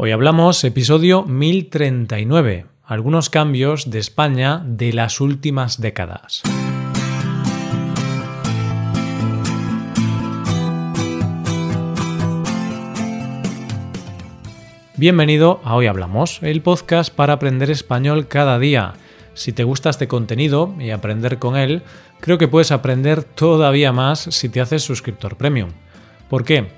Hoy hablamos episodio 1039, algunos cambios de España de las últimas décadas. Bienvenido a Hoy Hablamos, el podcast para aprender español cada día. Si te gusta este contenido y aprender con él, creo que puedes aprender todavía más si te haces suscriptor premium. ¿Por qué?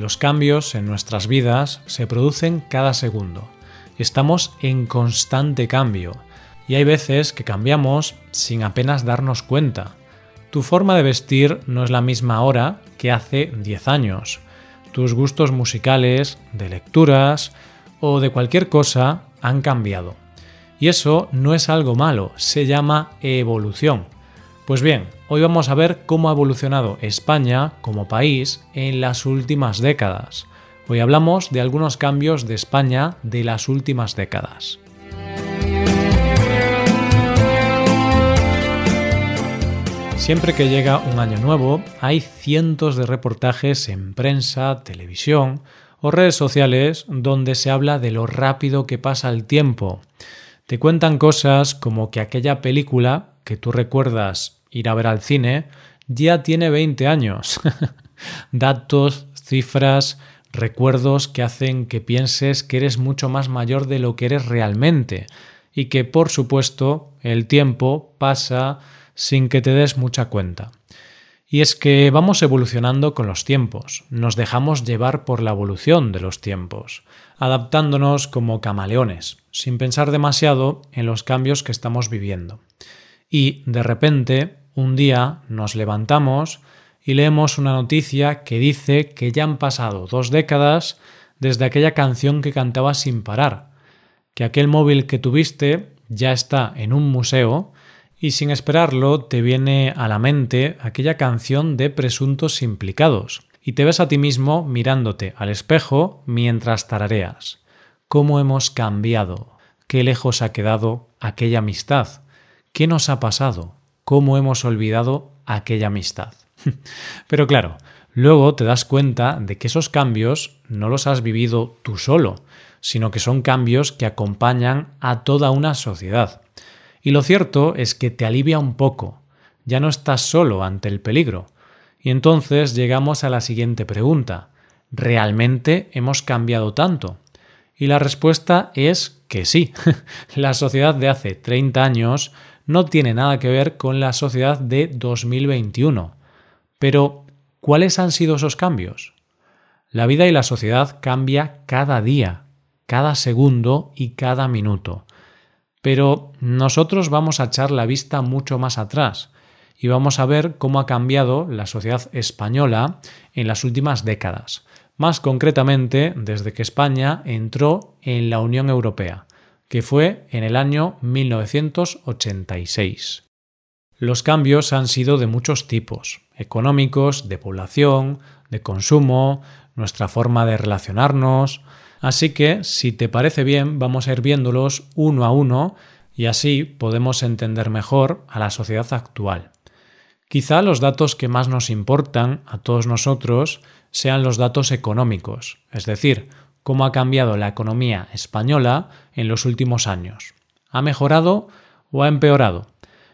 Los cambios en nuestras vidas se producen cada segundo. Estamos en constante cambio y hay veces que cambiamos sin apenas darnos cuenta. Tu forma de vestir no es la misma ahora que hace 10 años. Tus gustos musicales, de lecturas o de cualquier cosa han cambiado. Y eso no es algo malo, se llama evolución. Pues bien, hoy vamos a ver cómo ha evolucionado España como país en las últimas décadas. Hoy hablamos de algunos cambios de España de las últimas décadas. Siempre que llega un año nuevo, hay cientos de reportajes en prensa, televisión o redes sociales donde se habla de lo rápido que pasa el tiempo. Te cuentan cosas como que aquella película que tú recuerdas ir a ver al cine, ya tiene 20 años. Datos, cifras, recuerdos que hacen que pienses que eres mucho más mayor de lo que eres realmente y que, por supuesto, el tiempo pasa sin que te des mucha cuenta. Y es que vamos evolucionando con los tiempos, nos dejamos llevar por la evolución de los tiempos, adaptándonos como camaleones, sin pensar demasiado en los cambios que estamos viviendo. Y, de repente, un día nos levantamos y leemos una noticia que dice que ya han pasado dos décadas desde aquella canción que cantabas sin parar, que aquel móvil que tuviste ya está en un museo y sin esperarlo te viene a la mente aquella canción de presuntos implicados y te ves a ti mismo mirándote al espejo mientras tarareas. ¿Cómo hemos cambiado? ¿Qué lejos ha quedado aquella amistad? ¿Qué nos ha pasado? Cómo hemos olvidado aquella amistad. Pero claro, luego te das cuenta de que esos cambios no los has vivido tú solo, sino que son cambios que acompañan a toda una sociedad. Y lo cierto es que te alivia un poco, ya no estás solo ante el peligro. Y entonces llegamos a la siguiente pregunta. ¿Realmente hemos cambiado tanto? Y la respuesta es que sí. la sociedad de hace 30 años no tiene nada que ver con la sociedad de 2021. Pero, ¿cuáles han sido esos cambios? La vida y la sociedad cambia cada día, cada segundo y cada minuto. Pero nosotros vamos a echar la vista mucho más atrás y vamos a ver cómo ha cambiado la sociedad española en las últimas décadas, más concretamente desde que España entró en la Unión Europea que fue en el año 1986. Los cambios han sido de muchos tipos, económicos, de población, de consumo, nuestra forma de relacionarnos, así que si te parece bien vamos a ir viéndolos uno a uno y así podemos entender mejor a la sociedad actual. Quizá los datos que más nos importan a todos nosotros sean los datos económicos, es decir, cómo ha cambiado la economía española en los últimos años. ¿Ha mejorado o ha empeorado?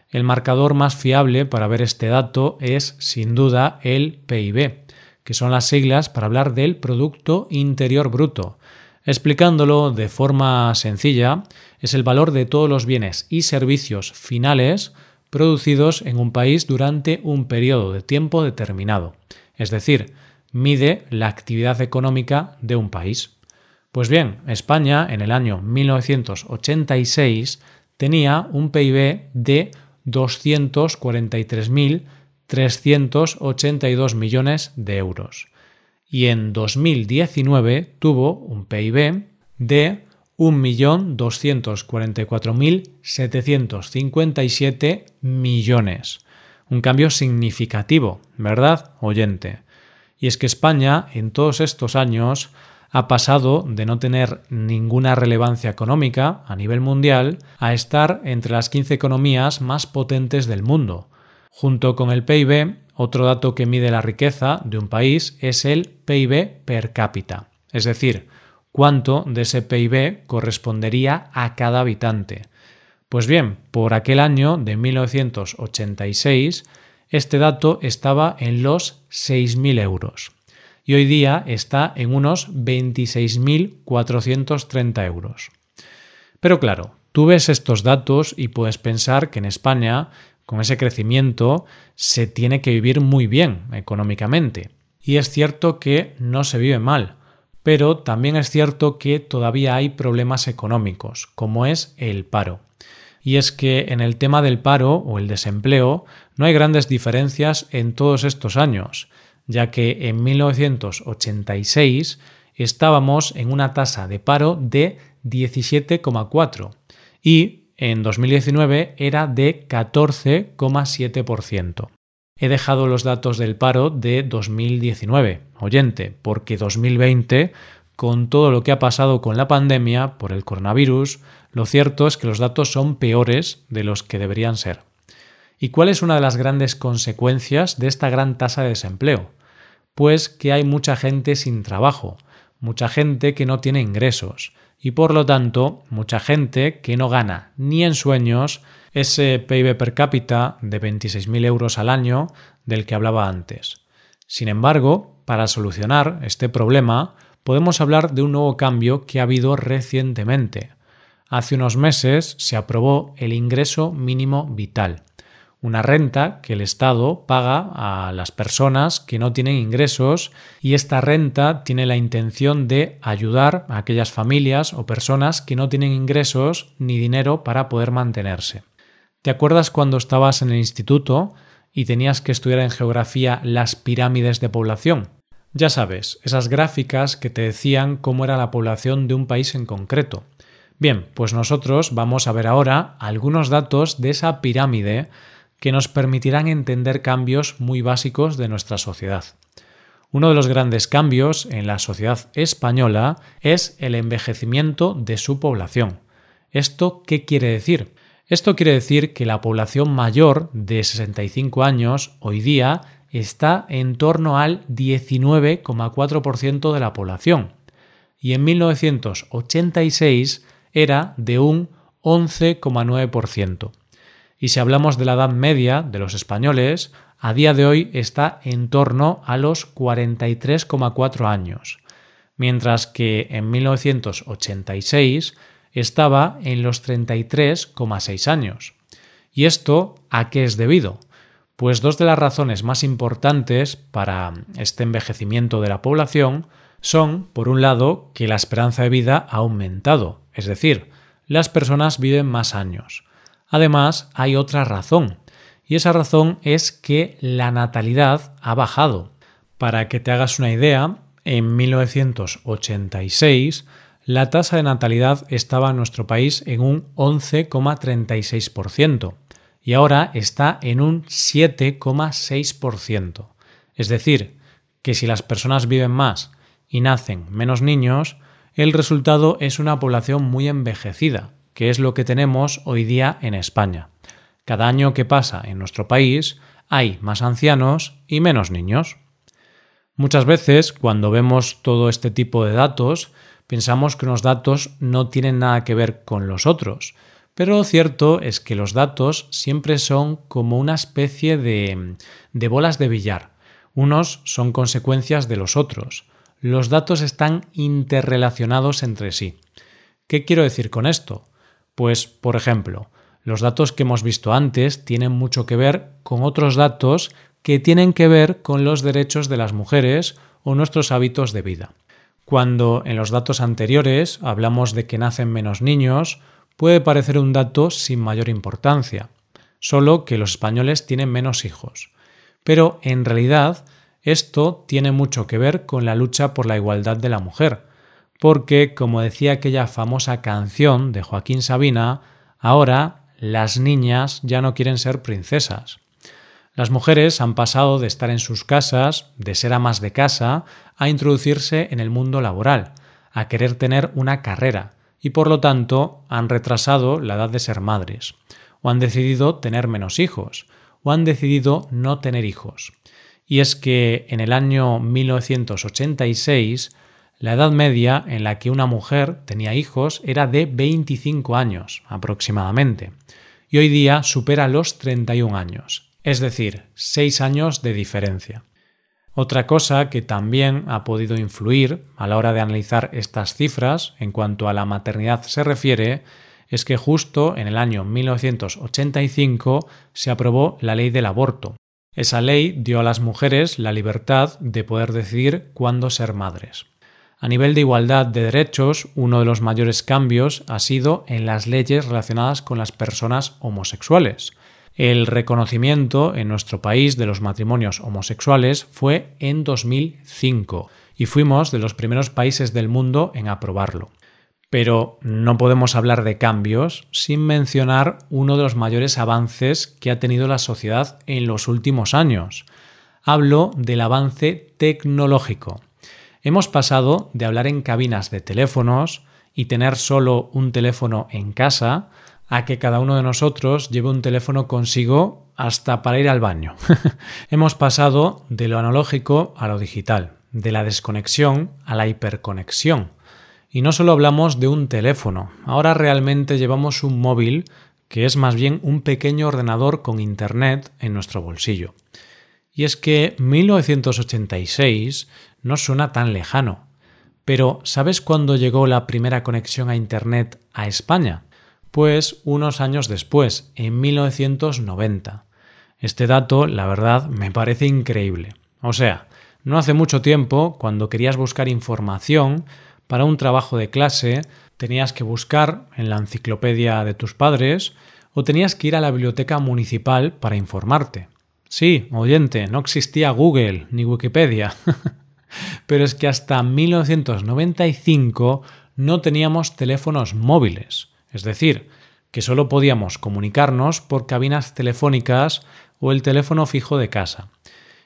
El marcador más fiable para ver este dato es, sin duda, el PIB, que son las siglas para hablar del Producto Interior Bruto. Explicándolo de forma sencilla, es el valor de todos los bienes y servicios finales producidos en un país durante un periodo de tiempo determinado. Es decir, mide la actividad económica de un país. Pues bien, España en el año 1986 tenía un PIB de 243.382 millones de euros y en 2019 tuvo un PIB de 1.244.757 millones. Un cambio significativo, ¿verdad, oyente? Y es que España en todos estos años ha pasado de no tener ninguna relevancia económica a nivel mundial a estar entre las 15 economías más potentes del mundo. Junto con el PIB, otro dato que mide la riqueza de un país es el PIB per cápita, es decir, cuánto de ese PIB correspondería a cada habitante. Pues bien, por aquel año de 1986, este dato estaba en los 6.000 euros y hoy día está en unos 26.430 euros. Pero claro, tú ves estos datos y puedes pensar que en España, con ese crecimiento, se tiene que vivir muy bien económicamente. Y es cierto que no se vive mal, pero también es cierto que todavía hay problemas económicos, como es el paro y es que en el tema del paro o el desempleo no hay grandes diferencias en todos estos años, ya que en 1986 estábamos en una tasa de paro de 17,4 y en 2019 era de 14,7%. He dejado los datos del paro de 2019, oyente, porque 2020, con todo lo que ha pasado con la pandemia por el coronavirus, lo cierto es que los datos son peores de los que deberían ser. ¿Y cuál es una de las grandes consecuencias de esta gran tasa de desempleo? Pues que hay mucha gente sin trabajo, mucha gente que no tiene ingresos y por lo tanto mucha gente que no gana ni en sueños ese PIB per cápita de 26.000 euros al año del que hablaba antes. Sin embargo, para solucionar este problema, podemos hablar de un nuevo cambio que ha habido recientemente, Hace unos meses se aprobó el ingreso mínimo vital, una renta que el Estado paga a las personas que no tienen ingresos y esta renta tiene la intención de ayudar a aquellas familias o personas que no tienen ingresos ni dinero para poder mantenerse. ¿Te acuerdas cuando estabas en el instituto y tenías que estudiar en geografía las pirámides de población? Ya sabes, esas gráficas que te decían cómo era la población de un país en concreto. Bien, pues nosotros vamos a ver ahora algunos datos de esa pirámide que nos permitirán entender cambios muy básicos de nuestra sociedad. Uno de los grandes cambios en la sociedad española es el envejecimiento de su población. ¿Esto qué quiere decir? Esto quiere decir que la población mayor de 65 años hoy día está en torno al 19,4% de la población y en 1986 era de un 11,9%. Y si hablamos de la edad media de los españoles, a día de hoy está en torno a los 43,4 años, mientras que en 1986 estaba en los 33,6 años. ¿Y esto a qué es debido? Pues dos de las razones más importantes para este envejecimiento de la población son, por un lado, que la esperanza de vida ha aumentado, es decir, las personas viven más años. Además, hay otra razón, y esa razón es que la natalidad ha bajado. Para que te hagas una idea, en 1986 la tasa de natalidad estaba en nuestro país en un 11,36% y ahora está en un 7,6%. Es decir, que si las personas viven más y nacen menos niños, el resultado es una población muy envejecida, que es lo que tenemos hoy día en España. Cada año que pasa en nuestro país hay más ancianos y menos niños. Muchas veces, cuando vemos todo este tipo de datos, pensamos que los datos no tienen nada que ver con los otros, pero lo cierto es que los datos siempre son como una especie de, de bolas de billar. Unos son consecuencias de los otros los datos están interrelacionados entre sí. ¿Qué quiero decir con esto? Pues, por ejemplo, los datos que hemos visto antes tienen mucho que ver con otros datos que tienen que ver con los derechos de las mujeres o nuestros hábitos de vida. Cuando en los datos anteriores hablamos de que nacen menos niños, puede parecer un dato sin mayor importancia, solo que los españoles tienen menos hijos. Pero en realidad esto tiene mucho que ver con la lucha por la igualdad de la mujer, porque, como decía aquella famosa canción de Joaquín Sabina, ahora las niñas ya no quieren ser princesas. Las mujeres han pasado de estar en sus casas, de ser amas de casa, a introducirse en el mundo laboral, a querer tener una carrera, y por lo tanto han retrasado la edad de ser madres, o han decidido tener menos hijos, o han decidido no tener hijos. Y es que en el año 1986 la edad media en la que una mujer tenía hijos era de 25 años aproximadamente, y hoy día supera los 31 años, es decir, 6 años de diferencia. Otra cosa que también ha podido influir a la hora de analizar estas cifras en cuanto a la maternidad se refiere es que justo en el año 1985 se aprobó la ley del aborto. Esa ley dio a las mujeres la libertad de poder decidir cuándo ser madres. A nivel de igualdad de derechos, uno de los mayores cambios ha sido en las leyes relacionadas con las personas homosexuales. El reconocimiento en nuestro país de los matrimonios homosexuales fue en 2005 y fuimos de los primeros países del mundo en aprobarlo. Pero no podemos hablar de cambios sin mencionar uno de los mayores avances que ha tenido la sociedad en los últimos años. Hablo del avance tecnológico. Hemos pasado de hablar en cabinas de teléfonos y tener solo un teléfono en casa a que cada uno de nosotros lleve un teléfono consigo hasta para ir al baño. Hemos pasado de lo analógico a lo digital, de la desconexión a la hiperconexión. Y no solo hablamos de un teléfono, ahora realmente llevamos un móvil que es más bien un pequeño ordenador con Internet en nuestro bolsillo. Y es que 1986 no suena tan lejano. Pero ¿sabes cuándo llegó la primera conexión a Internet a España? Pues unos años después, en 1990. Este dato, la verdad, me parece increíble. O sea, no hace mucho tiempo, cuando querías buscar información para un trabajo de clase, tenías que buscar en la enciclopedia de tus padres o tenías que ir a la biblioteca municipal para informarte. Sí, oyente, no existía Google ni Wikipedia. Pero es que hasta 1995 no teníamos teléfonos móviles, es decir, que solo podíamos comunicarnos por cabinas telefónicas o el teléfono fijo de casa.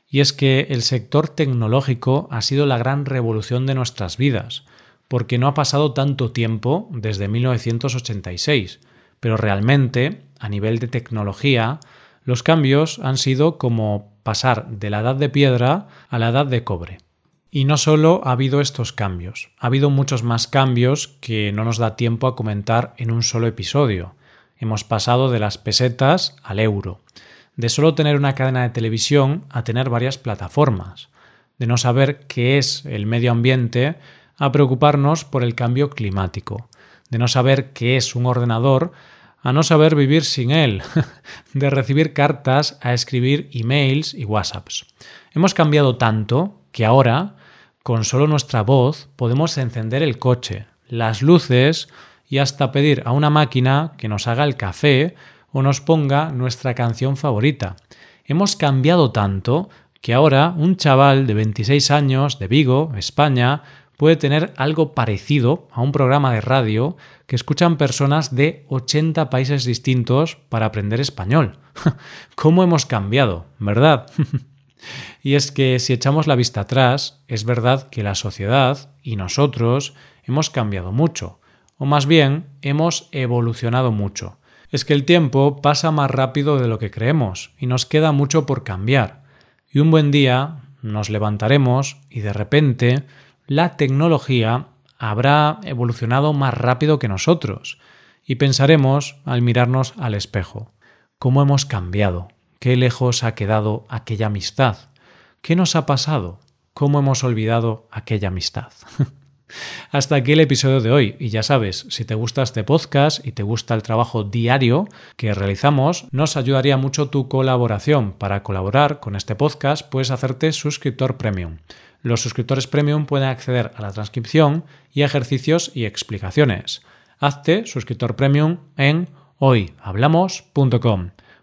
Y es que el sector tecnológico ha sido la gran revolución de nuestras vidas, porque no ha pasado tanto tiempo desde 1986, pero realmente, a nivel de tecnología, los cambios han sido como pasar de la edad de piedra a la edad de cobre. Y no solo ha habido estos cambios, ha habido muchos más cambios que no nos da tiempo a comentar en un solo episodio. Hemos pasado de las pesetas al euro, de solo tener una cadena de televisión a tener varias plataformas, de no saber qué es el medio ambiente a preocuparnos por el cambio climático, de no saber qué es un ordenador a no saber vivir sin él, de recibir cartas a escribir emails y WhatsApps. Hemos cambiado tanto que ahora, con solo nuestra voz, podemos encender el coche, las luces y hasta pedir a una máquina que nos haga el café o nos ponga nuestra canción favorita. Hemos cambiado tanto que ahora un chaval de 26 años de Vigo, España, puede tener algo parecido a un programa de radio que escuchan personas de 80 países distintos para aprender español. ¿Cómo hemos cambiado, verdad? y es que si echamos la vista atrás, es verdad que la sociedad y nosotros hemos cambiado mucho, o más bien hemos evolucionado mucho. Es que el tiempo pasa más rápido de lo que creemos y nos queda mucho por cambiar. Y un buen día nos levantaremos y de repente la tecnología habrá evolucionado más rápido que nosotros y pensaremos al mirarnos al espejo, ¿cómo hemos cambiado? ¿Qué lejos ha quedado aquella amistad? ¿Qué nos ha pasado? ¿Cómo hemos olvidado aquella amistad? Hasta aquí el episodio de hoy y ya sabes, si te gusta este podcast y te gusta el trabajo diario que realizamos, nos ayudaría mucho tu colaboración. Para colaborar con este podcast puedes hacerte suscriptor premium. Los suscriptores premium pueden acceder a la transcripción y ejercicios y explicaciones. Hazte suscriptor premium en hoyhablamos.com.